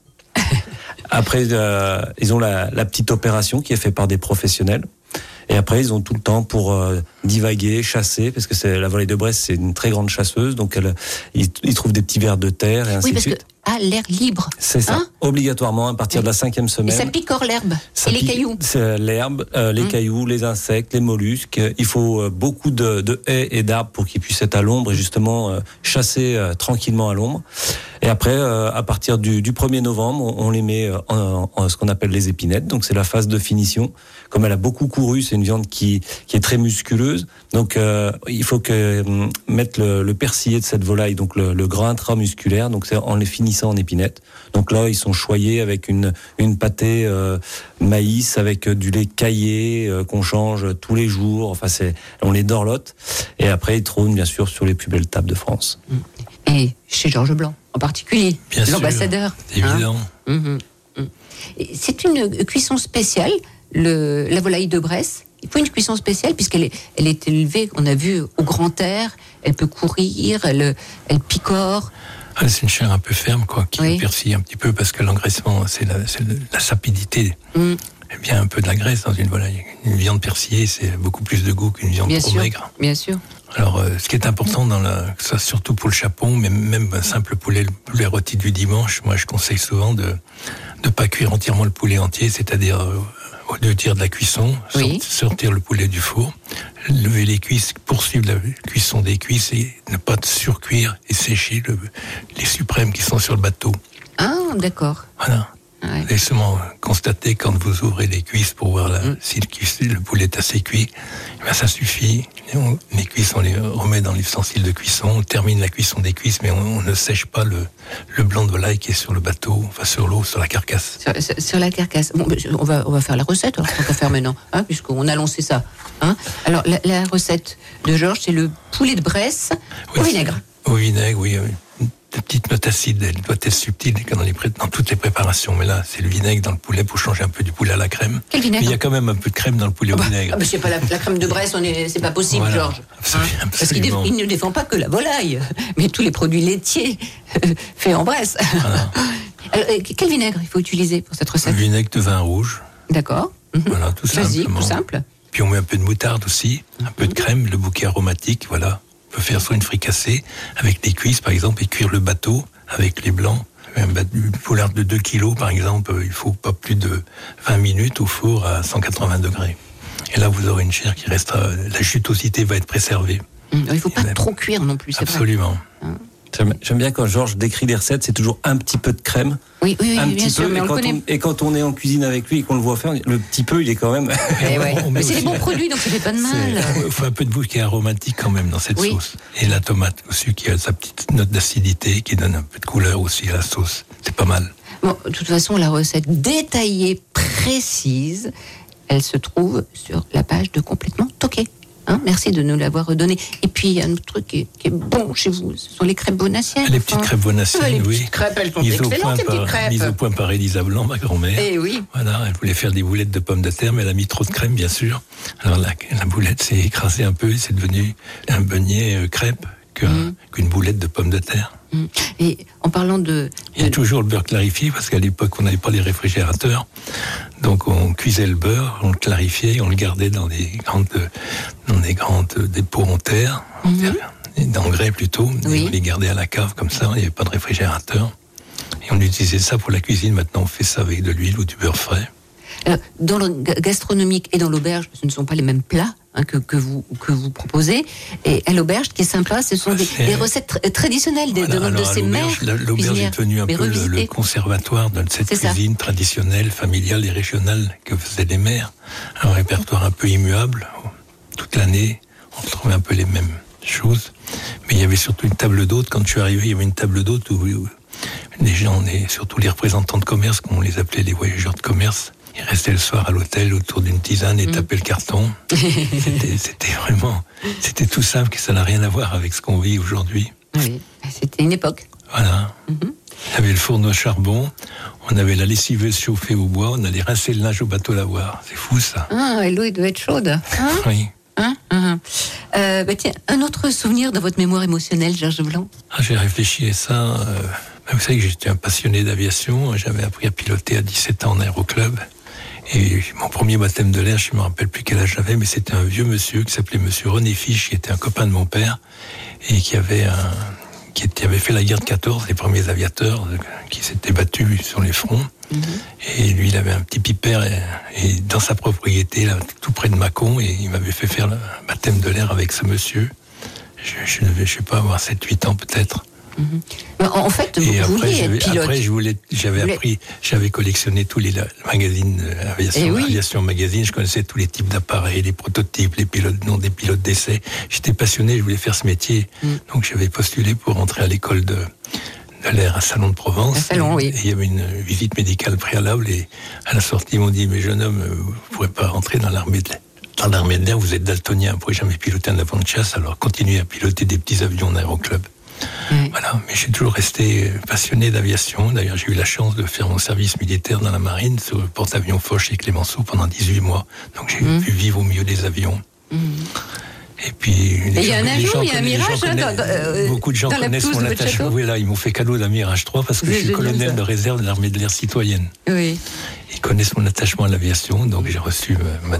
Après, euh, ils ont la, la petite opération qui est faite par des professionnels. Et après, ils ont tout le temps pour euh, divaguer, chasser, parce que c'est la volaille de Brest, c'est une très grande chasseuse, donc elle, ils, ils trouvent des petits vers de terre et ainsi Oui, de que suite. À l'air libre. C'est ça, Hein obligatoirement à partir de la cinquième Et semaine. ça picore l'herbe et les cailloux. C'est l'herbe, euh, les Hum. cailloux, les insectes, les mollusques. Il faut euh, beaucoup de, de haies et d'arbres pour qu'ils puissent être à l'ombre et justement euh, chasser euh, tranquillement à l'ombre. Et après, euh, à partir du, du 1er novembre, on, on les met euh, en, en ce qu'on appelle les épinettes. Donc c'est la phase de finition. Comme elle a beaucoup couru, c'est une viande qui, qui est très musculeuse. Donc euh, il faut que hum, mettre le, le persillé de cette volaille, donc le, le gras intramusculaire. Donc c'est en les finissant en épinettes. Donc là, ils sont choyés avec une, une pâtée euh, maïs avec euh, du lait caillé euh, qu'on change tous les jours. Enfin, c'est on les dorlote et après ils trônent bien sûr sur les plus belles tables de France. Et chez Georges Blanc, en particulier, l'ambassadeur. Hein. évident. Mhm. Et C'est une cuisson spéciale, le, la volaille de Bresse. Il faut une cuisson spéciale puisqu'elle est, elle est élevée, on a vu, au grand air. Elle peut courir, elle, elle picore. Ah, c'est une chair un peu ferme, quoi, qui Oui. persille un petit peu parce que l'engraissement, c'est la, sapidité. Mm. Bien un peu de la graisse dans une volaille. Une viande persillée, c'est beaucoup plus de goût qu'une viande Bien trop sûr, maigre. bien sûr. Alors, euh, ce qui est important dans la, ça surtout pour le chapon, mais même un simple poulet, le poulet rôti du dimanche, moi je conseille souvent de ne pas cuire entièrement le poulet entier, c'est-à-dire euh, au deux tiers de la cuisson, Oui. sortir le poulet du four, lever les cuisses, poursuivre la cuisson des cuisses et ne pas surcuire et sécher le- les suprêmes qui sont sur le bateau. Ah, d'accord. Voilà. Ouais. Seulement constater quand vous ouvrez les cuisses pour voir la- Mm. si le, poulet est assez cuit. Ben, ça suffit. On- les cuisses, on les remet dans l'ustensile de cuisson. On termine la cuisson des cuisses, mais on, on ne sèche pas le, le blanc de volaille qui est sur le bateau, enfin sur l'eau, sur la carcasse. Sur, sur- sur la carcasse. Bon, on va, on va faire la recette, alors, tant qu'à faire maintenant, hein, puisqu'on a lancé ça. Hein. Alors, la, la recette de Georges, c'est le poulet de Bresse au Oui, vinaigre. Au vinaigre, oui. oui. Une petite note acide, elle doit être subtile dans, les pré- dans toutes les préparations. Mais là, c'est le vinaigre dans le poulet pour changer un peu du poulet à la crème. Quel Mais il vinaigre y a quand même un peu de crème dans le poulet Ah au bah, vinaigre. ah bah, c'est pas la, la crème de Bresse, c'est pas possible, Voilà. Georges. Absolument, Parce qu'il ne défend pas que la volaille, mais tous les produits laitiers faits en Bresse. Alors, euh, quel vinaigre il faut utiliser pour cette Un recette vinaigre de vin rouge. D'accord. Mhm. Voilà, tout Vas-y, simplement. tout simple. Puis on met un peu de moutarde aussi, un peu de crème, le bouquet aromatique, voilà. Peut faire soit une fricassée avec des cuisses par exemple et cuire le bateau avec les blancs. Un poulard de 2 kilos par exemple, euh, il faut pas plus de 20 minutes au four à 180 degrés. Et là, vous aurez une chair qui restera. La jutosité va être préservée. Hum, Il ne faut pas trop cuire non plus, c'est vrai. J'aime- bien quand Georges décrit les recettes, c'est toujours un petit peu de crème. Oui, oui, oui, un bien petit sûr, peu. mais Et on quand, connaît. on, et quand on est en cuisine avec lui et qu'on le voit faire, le petit peu, il est quand même. Eh ouais. Mais c'est aussi- bons produits, donc ça fait pas de mal. Il faut un peu de bouquet aromatique quand même dans cette Oui. sauce. Et la tomate aussi qui a sa petite note d'acidité qui donne un peu de couleur aussi à la sauce. C'est pas mal. Bon, de toute façon, la recette détaillée, précise, elle se trouve sur la page de Complètement Toqué. Hein, merci de nous l'avoir redonné. Et puis, il y a un autre truc qui est, qui est bon chez vous, ce sont les crêpes bonassiennes. Les petites crêpes bonassiennes, Ah, les oui. petites crêpes, elles sont Mises excellentes, les petites crêpes. mises au point par Elisa Blanc, ma grand-mère. Eh oui. Voilà, elle voulait faire des boulettes de pommes de terre, mais elle a mis trop de crème, bien sûr. Alors la, la boulette s'est écrasée un peu, et c'est devenu un beignet euh, crêpe Mm. qu'une boulette de pommes de terre. Hum. Et en parlant de. Il y a toujours le beurre clarifié, parce qu'à l'époque, on n'avait pas les réfrigérateurs. Donc, on cuisait le beurre, on le clarifiait, on le gardait dans des grandes, dans des grandes dépôts en terre, et d'engrais plutôt. Oui. on les gardait à la cave, comme ça, il n'y avait pas de réfrigérateur. Et on utilisait ça pour la cuisine. Maintenant, on fait ça avec de l'huile ou du beurre frais. Alors, dans le ga- gastronomique et dans l'auberge, ce ne sont pas les mêmes plats hein, que, que, vous, que vous proposez. Et à l'auberge, qui est sympa, ce sont des, recettes tr- traditionnelles Voilà, de, de ces mères. l'auberge, est devenue un peu le, conservatoire de cette ça. cuisine traditionnelle, familiale et régionale que faisaient les mères. Un répertoire un peu immuable. Toute l'année, on retrouvait un peu les mêmes choses. Mais il y avait surtout une table d'hôte. Quand je suis arrivé, il y avait une table d'hôte où, où les gens, et surtout les représentants de commerce, comme on les appelait les voyageurs de commerce, ils restaient le soir à l'hôtel autour d'une tisane Mm. et tapaient le carton. C'était vraiment, c'était tout simple, que ça n'a rien à voir avec ce qu'on vit aujourd'hui. Oui, c'était une époque. Voilà. Mhm. On avait le fourneau à charbon, on avait la lessiveuse chauffée au bois, on allait rincer le linge au bateau lavoir. C'est fou ça. Ah, et l'eau, elle doit être chaude. Hein Oui. Hein Hein Euh, bah, tiens, un autre souvenir dans votre mémoire émotionnelle, Georges Blanc? Ah, J'ai réfléchi à ça. euh, vous savez que j'étais un passionné d'aviation. J'avais appris à piloter à 17 ans en aéroclub. Et mon premier baptême de l'air, je ne me rappelle plus quel âge j'avais, mais c'était un vieux monsieur qui s'appelait Monsieur René Fiche, qui était un copain de mon père et qui avait un, qui était- avait fait la guerre de 14, les premiers aviateurs euh, qui s'étaient battus sur les fronts. Et lui, il avait un petit pipère et, et dans sa propriété, là, tout près de Mâcon, et il m'avait fait faire le baptême de l'air avec ce monsieur. Je, je sais pas, avoir 7-8 ans peut-être. Mais En fait, vous Et après, vouliez j'avais, être pilote. après, je voulais, j'avais Vous voulez- appris, j'avais collectionné tous les magazines euh, aviation, Eh oui. aviation magazine. Je connaissais tous les types d'appareils, les prototypes, les pilotes, non des pilotes d'essai. J'étais passionné, je voulais faire ce métier. Mm. Donc, j'avais postulé pour entrer à l'école de, de l'air à Salon de Provence. À Salon, oui. Et il y avait une visite médicale préalable et à la sortie, ils m'ont dit, mais jeune homme, euh, vous ne pourrez pas rentrer dans l'armée de l'air. Dans l'armée de l'air, vous êtes daltonien, vous ne pourrez jamais piloter un avion de chasse, alors continuez à piloter des petits avions en Voilà, mais j'ai toujours resté passionné d'aviation. D'ailleurs, j'ai eu la chance de faire mon service militaire dans la marine sur le porte-avions Foch et Clémenceau pendant 18 mois. Donc j'ai Mhm. pu vivre au milieu des avions. Et puis, il y a un avion, il y a un mirage, hein, connaissent- dans- dans- euh, Beaucoup de gens dans connaissent mon château. Oui, là, ils m'ont fait cadeau d'un Mirage 3 parce que je suis colonel ça. de réserve de l'armée de l'air citoyenne. Oui. Ils connaissent mon attachement à l'aviation, donc j'ai reçu euh,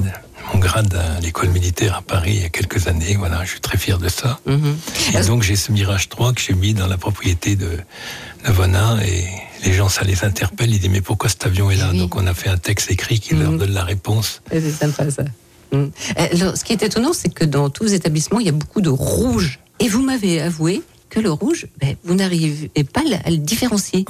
mon grade à l'école militaire à Paris il y a quelques années. Voilà, je suis très fier de ça. Mhm. Et donc j'ai ce Mirage 3 que j'ai mis dans la propriété de, de Vonin et les gens, ça les interpelle. Ils disent mais pourquoi cet avion est là? Oui. Donc on a fait un texte écrit qui leur Mhm. donne la réponse. Et C'est sympa ça. Mm. Alors, ce qui est étonnant, c'est que dans tous les établissements, il y a beaucoup de rouge. Et vous m'avez avoué que le rouge, ben, vous n'arrivez pas à le différencier.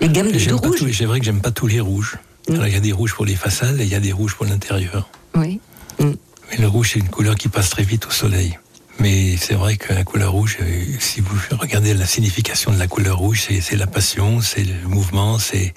Les gammes de, de rouge. C'est vrai que j'aime pas tous les rouges. Alors il y a des rouges pour les façades et il y a des rouges pour l'intérieur. Oui. Mais le rouge c'est une couleur qui passe très vite au soleil. Mais c'est vrai que la couleur rouge, euh, si vous regardez la signification de la couleur rouge, c'est- la passion, c'est le mouvement, c'est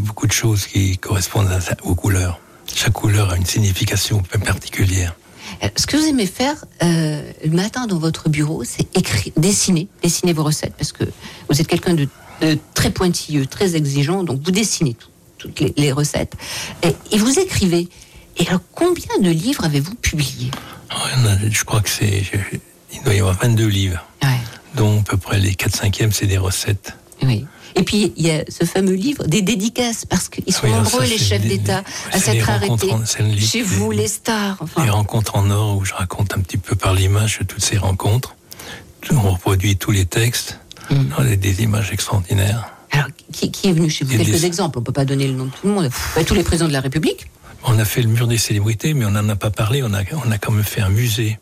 beaucoup de choses qui correspondent à aux couleurs. Chaque couleur a une signification particulière. Euh, Ce que vous aimez faire euh, le matin dans votre bureau, c'est écrire, dessiner, dessiner vos recettes, parce que vous êtes quelqu'un de, de très pointilleux, très exigeant, donc vous dessinez tout- toutes les, les recettes et, et vous écrivez. Et alors, combien de livres avez-vous publié Alors, il y en a- je crois que c'est. Il doit y avoir 22 livres, Ouais. dont à peu près les 4 5e, c'est des recettes. Oui. Et puis, il y a ce fameux livre des dédicaces, parce qu'ils sont Oui, nombreux, ça, les chefs d'État, à s'être arrêtés. en- Chez vous, les stars. Enfin, Les rencontres en or, où je raconte un petit peu par l'image toutes ces rencontres. On reproduit tous les textes. Mm. Des images extraordinaires. alors, qui, qui est venu chez vous? Quelques des- exemples, on ne peut pas donner le nom de tout le monde. Bah, tous les présidents de la République. On a fait le mur des célébrités, mais on n'en a pas parlé. On a, on a quand même fait un musée,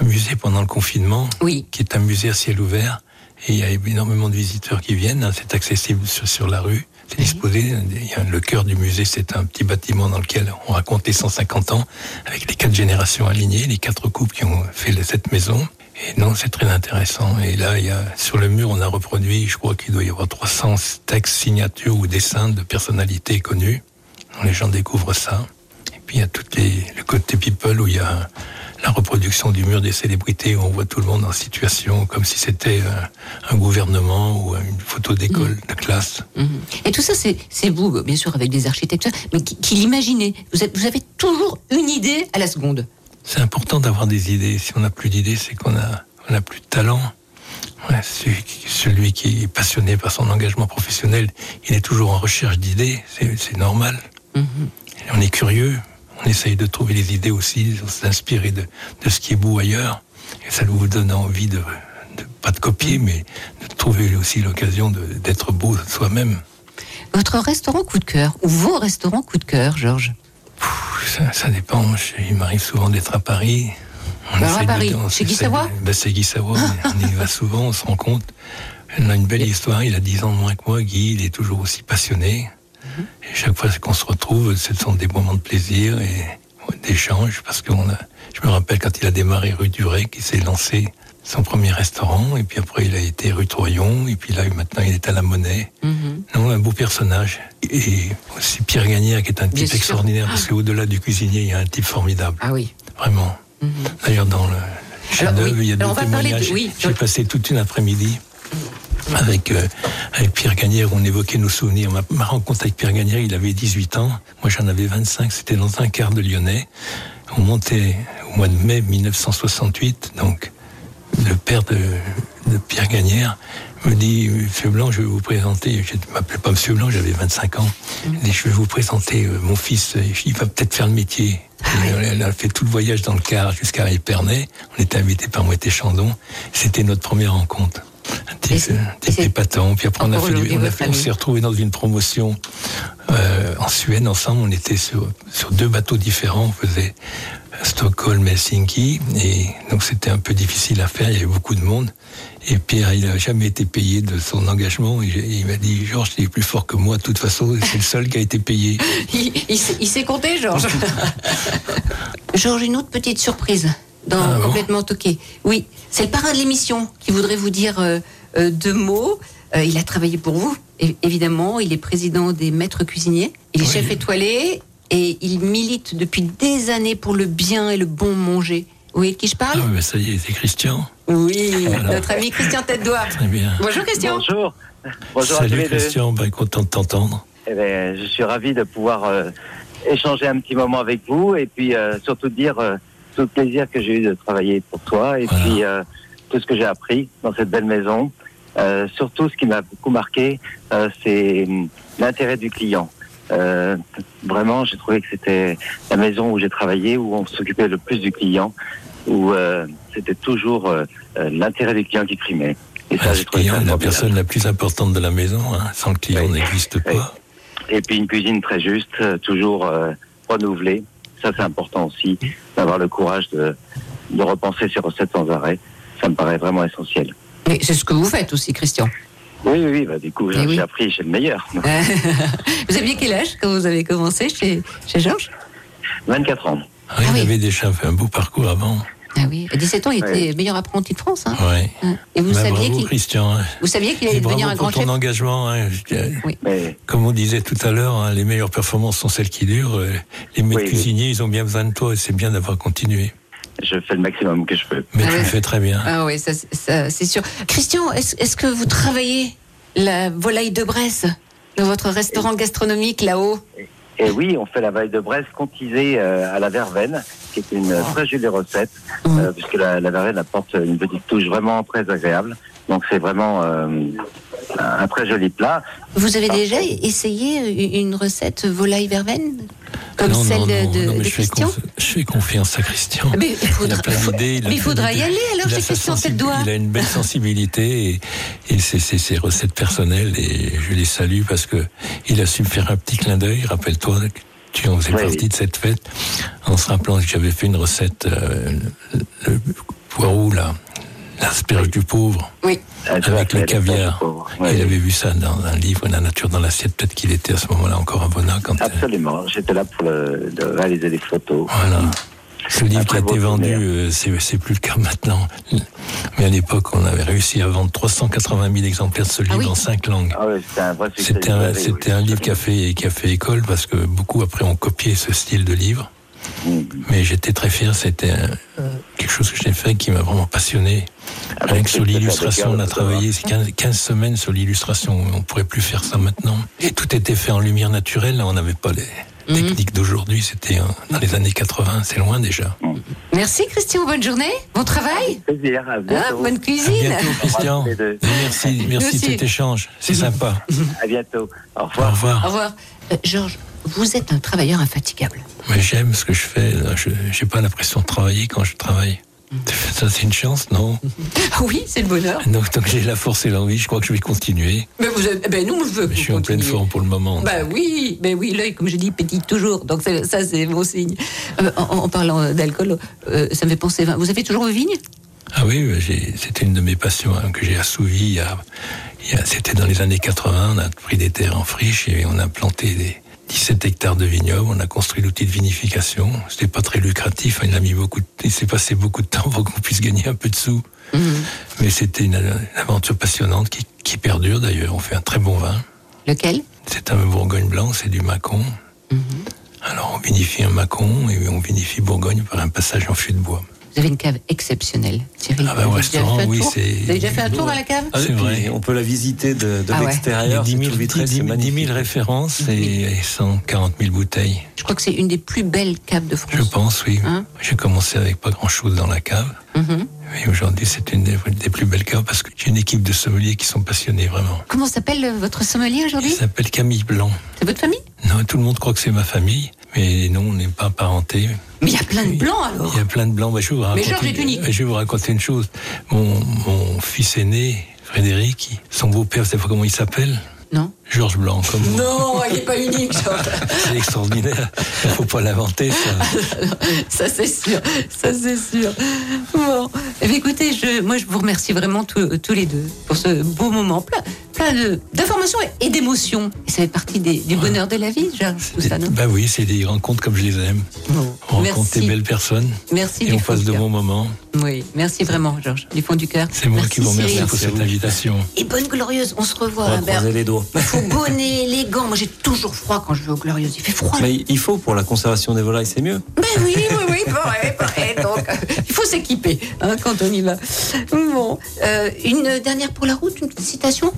un musée pendant le confinement, Oui. qui est un musée à ciel ouvert. Et il y a énormément de visiteurs qui viennent. hein. C'est accessible sur, sur la rue. C'est disposé. Y a le cœur du musée, c'est un petit bâtiment dans lequel on raconte les 150 ans, avec les quatre générations alignées, les quatre couples qui ont fait cette maison. Et non, c'est très intéressant. Et là, il y a, sur le mur, on a reproduit, je crois qu'il doit y avoir 300 textes, signatures ou dessins de personnalités connues. Donc, les gens découvrent ça. Et puis il y a tout les, le côté people où il y a la reproduction du mur des célébrités où on voit tout le monde en situation comme si c'était un gouvernement ou une photo d'école, de classe. Mhm. Et tout ça, c'est vous, bien sûr, avec des architectes, mais qui, qui l'imaginez. Vous, avez toujours une idée à la seconde. C'est important d'avoir des idées. Si on n'a plus d'idées, c'est qu'on a, on a plus de talent. Ouais, celui, qui- celui qui est passionné par son engagement professionnel, il est toujours en recherche d'idées. C'est normal. Mhm. Et on est curieux. On essaye de trouver les idées aussi, de s'inspirer de, de ce qui est beau ailleurs. Et ça vous donne envie de, de pas de copier, mais de trouver aussi l'occasion d'être beau soi-même. Votre restaurant coup de cœur, ou vos restaurants coup de cœur, Georges? Ça, ça dépend. Il m'arrive souvent d'être à Paris. On Alors, à Paris, on chez Guy Savoie? Ben, C'est Guy Savoie. on y va souvent, on se rend compte. On a une belle histoire. Il a 10 ans de moins que moi. Guy, il est toujours aussi passionné. Mhm. Et chaque fois qu'on se retrouve, ce sont des moments de plaisir et d'échange. Parce que je me rappelle quand il a démarré rue Duret, qu'il s'est lancé son premier restaurant. Et puis après, il a été rue Troyon. Et puis là, maintenant, il est à la Monnaie. Mhm. Non, un beau personnage. Et aussi Pierre Gagnère, qui est un Bien type sûr. extraordinaire, parce qu'au-delà du cuisinier, il y a un type formidable. Ah oui. Vraiment. D'ailleurs, dans le chef-d'œuvre, oui. il y a Alors, deux on va parler de- témoignages. oui, J'ai passé toute une après-midi avec, euh, avec Pierre Gagnère, on évoquait nos souvenirs. Ma, ma rencontre avec Pierre Gagnère, il avait 18 ans, moi j'en avais 25, c'était dans un quart de Lyonnais. On montait au mois de mai 1968, donc le père de, de Pierre Gagnère me dit Monsieur Blanc, je vais vous présenter. Je ne m'appelais pas Monsieur Blanc, j'avais 25 ans. Dit Je vais vous présenter euh, mon fils, il va peut-être faire le métier. Et Elle a fait tout le voyage dans le car jusqu'à Épernay. On était invité par Moët Chandon. C'était notre première rencontre. Un épatant. Puis après, on, a fait on, a votre fait- on famille. s'est retrouvés dans une promotion euh, en Suède ensemble. On était sur, sur deux bateaux différents. On faisait Stockholm, Helsinki. Et donc, c'était un peu difficile à faire. Il y avait beaucoup de monde. Et Pierre, il n'a jamais été payé de son engagement. Et il m'a dit Georges, tu es plus fort que moi. De toute façon, c'est le seul qui a été payé. Il, il il s'est compté, Georges. Georges, une autre petite surprise dans Ah bon Complètement Toqué. Oui, c'est le parrain de l'émission qui voudrait vous dire euh, euh, deux mots. Euh, il a travaillé pour vous, é- évidemment. Il est président des maîtres cuisiniers. Il est Oui. chef étoilé et il milite depuis des années pour le bien et le bon manger. Vous voyez de qui je parle Ah, mais ça y est, c'est Christian. Oui, Voilà. notre ami Christian Tête-Doigt. Très bien. Bonjour Christian. Bonjour. Bonjour à tous Salut. Christian, ben, content de t'entendre. Eh ben, je suis ravi de pouvoir euh, échanger un petit moment avec vous et puis euh, surtout dire euh, tout le plaisir que j'ai eu de travailler pour toi et Voilà. puis euh, tout ce que j'ai appris dans cette belle maison. Euh, surtout, ce qui m'a beaucoup marqué, euh, c'est hum, l'intérêt du client. Vraiment, j'ai trouvé que c'était la maison où j'ai travaillé, où on s'occupait le plus du client, où c'était toujours l'intérêt du client qui primait. Et ça, Ah, j'ai trouvé ça client est la personne la plus importante de la maison. hein. Sans le client, Oui. n'existe Oui. pas. Et puis une cuisine très juste, toujours renouvelée. Ça, c'est important aussi, d'avoir le courage de, de repenser ses recettes sans arrêt. Ça me paraît vraiment essentiel. Mais c'est ce que vous faites aussi, Christian. Oui, oui, oui. Bah, du coup, Eh j'ai oui. appris chez le meilleur. vous aviez quel âge quand vous avez commencé chez, chez Georges? 24 ans. Ah, il oui. avait déjà fait un beau parcours avant. Ah oui, à 17 ans, il était Ouais. meilleur apprenti de France. Hein. Ouais. Hein. Et vous Bah, saviez bravo qu'il Christian. hein. vous saviez qu'il allait devenir un pour grand ton chef? engagement. hein. Mais Comme on disait tout à l'heure, hein, les meilleures performances sont celles qui durent. Euh, Les maîtres Oui, oui. cuisiniers, ils ont bien besoin de toi et c'est bien d'avoir continué. je fais le maximum que je peux. Mais Ah tu ouais. le fais très bien. Ah oui, ça, ça, c'est sûr. Christian, est-ce est-ce que vous travaillez la volaille de Bresse dans votre restaurant gastronomique là-haut? Et oui, on fait la vaille de Bresse contisée euh, à la verveine, qui est une très jolie recette, euh, puisque la, la verveine apporte une petite touche vraiment très agréable. Donc c'est vraiment euh, un très joli plat. Vous avez déjà essayé une recette volaille verveine comme Non, celle non, non, de, de- non, mais de je fais, Christian je fais confiance à Christian. Mais il faudra, il a plein faut- d'idées. mais il faudra y aller alors il a chez Christian Tête-Doigt. Il a une belle sensibilité et, et c'est c'est ses recettes personnelles et je les salue parce que il a su me faire un petit clin d'œil. Rappelle-toi, tu en faisais Oui, partie oui. de cette fête, en se rappelant que j'avais fait une recette, euh, le, le poireau, là, l'asperge du pauvre, Oui. Ah, avec le caviar. Il avait vu ça dans un livre, La nature dans l'assiette. Peut-être qu'il était à ce moment-là encore à Bona quand. euh, Absolument. J'étais là pour le, de réaliser des photos. Voilà. Ce livre qui a été vendu, euh, c'est c'est plus le cas maintenant. Mais à l'époque, on avait réussi à vendre 380 000 exemplaires de ce livre oui. en cinq langues. Ah ouais, c'était un vrai succès. C'était un, Oui, livre qui a, fait, qui a fait école parce que beaucoup après ont copié ce style de livre. Mm. Mais j'étais très fier, c'était un- quelque chose que j'ai fait qui m'a vraiment passionné. Ah, Rien que sur l'illustration, on a travaillé 15, 15 semaines sur l'illustration. On pourrait plus faire ça maintenant. Et tout était fait en lumière naturelle. On n'avait pas les Mhm. techniques d'aujourd'hui. C'était euh, dans les années 80. C'est loin déjà. Merci Christian, bonne journée, bon travail, Plaisir, à bientôt. bonne À cuisine. bientôt, Christian. Et merci, merci de cet échange. C'est sympa. À bientôt. Au Au revoir. Au revoir. revoir. Euh, Georges, vous êtes un travailleur infatigable. Mais j'aime ce que je fais. Je n'ai pas l'impression de travailler quand je travaille. Ça, c'est une chance, non Ah oui, c'est le bonheur. Donc, tant que j'ai la force et l'envie, je crois que je vais continuer. Mais vous êtes, ben nous, je veux Je suis en pleine forme pour le moment. Bah oui, ben oui, l'œil, comme je dis, pétille toujours. Donc ça, c'est bon signe. Euh, en, en parlant d'alcool, euh, ça me fait penser. Vous avez toujours vos vignes? Ah oui, c'était une de mes passions hein, que j'ai assouvies. il y a- il y a- C'était dans les années 80, on a pris des terres en friche et on a planté des 17 hectares de vignobles. On a construit l'outil de vinification. C'était pas très lucratif. hein, Il a mis beaucoup. de- Il s'est passé beaucoup de temps pour qu'on puisse gagner un peu de sous. Mais c'était une, une aventure passionnante qui, qui perdure d'ailleurs. On fait un très bon vin. Lequel? C'est un Bourgogne blanc, c'est du Macon. Alors on vinifie un Macon et on vinifie Bourgogne par un passage en fût de bois. Vous avez une cave exceptionnelle, Thierry. Ah bah, au restaurant, oui, c'est- Vous avez déjà fait un tour à la cave Ah, C'est vrai. On peut la visiter de, de Ah ouais. l'extérieur. Il y a 10 c'est 000, tout vitré, 10 c'est 000 magnifique. références et 140 000 bouteilles. Je crois que c'est une des plus belles caves de France. Je pense, oui. Hein J'ai commencé avec pas grand-chose dans la cave. Et aujourd'hui, c'est une des, des plus belles caves parce que j'ai une équipe de sommeliers qui sont passionnés vraiment. Comment s'appelle euh, votre sommelier Il aujourd'hui s'appelle Camille Blanc. C'est votre famille? Non, tout le monde croit que c'est ma famille, mais non, on n'est pas parenté. Mais il y a plein de blancs alors. Il y a plein de blancs. Bah, je, vais vous raconter, Georges est unique. je vais vous raconter une chose. Mon, mon fils aîné, Frédéric, son beau-père, vous savez pas comment il s'appelle Non Georges Blanc, comme. Non, il n'est pas unique, Georges. C'est extraordinaire. Il faut pas l'inventer, ça. ça c'est sûr, ça c'est sûr. Bon, Eh bien, écoutez, je, moi je vous remercie vraiment tous, tous les deux pour ce beau moment, plein, plein de- d'informations et, et d'émotions. Et ça fait partie des, du bonheur de la vie, Georges, tout ça, non? Bah oui, c'est des rencontres comme je les aime. Bon, On rencontre Merci. des belles personnes Merci et on passe de bons moments. Oui, merci vraiment, Georges, du fond du cœur. C'est moi Merci, qui vous remercie pour cette invitation. Et bonne glorieuse, on se revoit. On va les doigts. Faux bonnet, les gants. Moi j'ai toujours froid quand je vais aux glorieuses. Il fait froid. Mais il faut pour la conservation des volailles, c'est mieux. Ben oui, oui, oui, pareil, pareil. Donc, il faut s'équiper hein, quand on y va. Bon, euh, une dernière pour la route, une petite citation?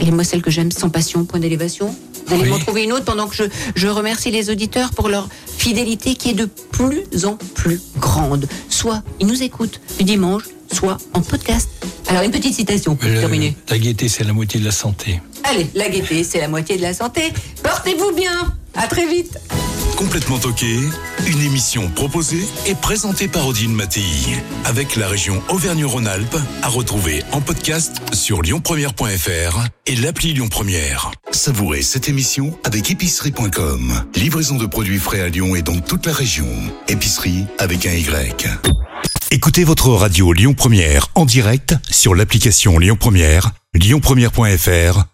Et moi, celle que j'aime, sans passion, point d'élévation. Vous allez Oui. m'en trouver une autre pendant que je, je remercie les auditeurs pour leur fidélité qui est de plus en plus grande. Soit ils nous écoutent du dimanche, soit en podcast. Alors, une petite citation pour terminer. la gaieté, c'est la moitié de la santé. Allez, la gaieté, c'est la moitié de la santé. Portez-vous bien. À très vite. Complètement toqué, une émission proposée et présentée par Odile Mattei, avec la région Auvergne-Rhône-Alpes, à retrouver en podcast sur lyonpremière.fr et l'appli Lyon Première. Savourez cette émission avec épicerie.com. Livraison de produits frais à Lyon et dans toute la région. Épicerie avec un Y. Écoutez votre radio Lyon Première en direct sur l'application Lyon Première, lyonpremière.fr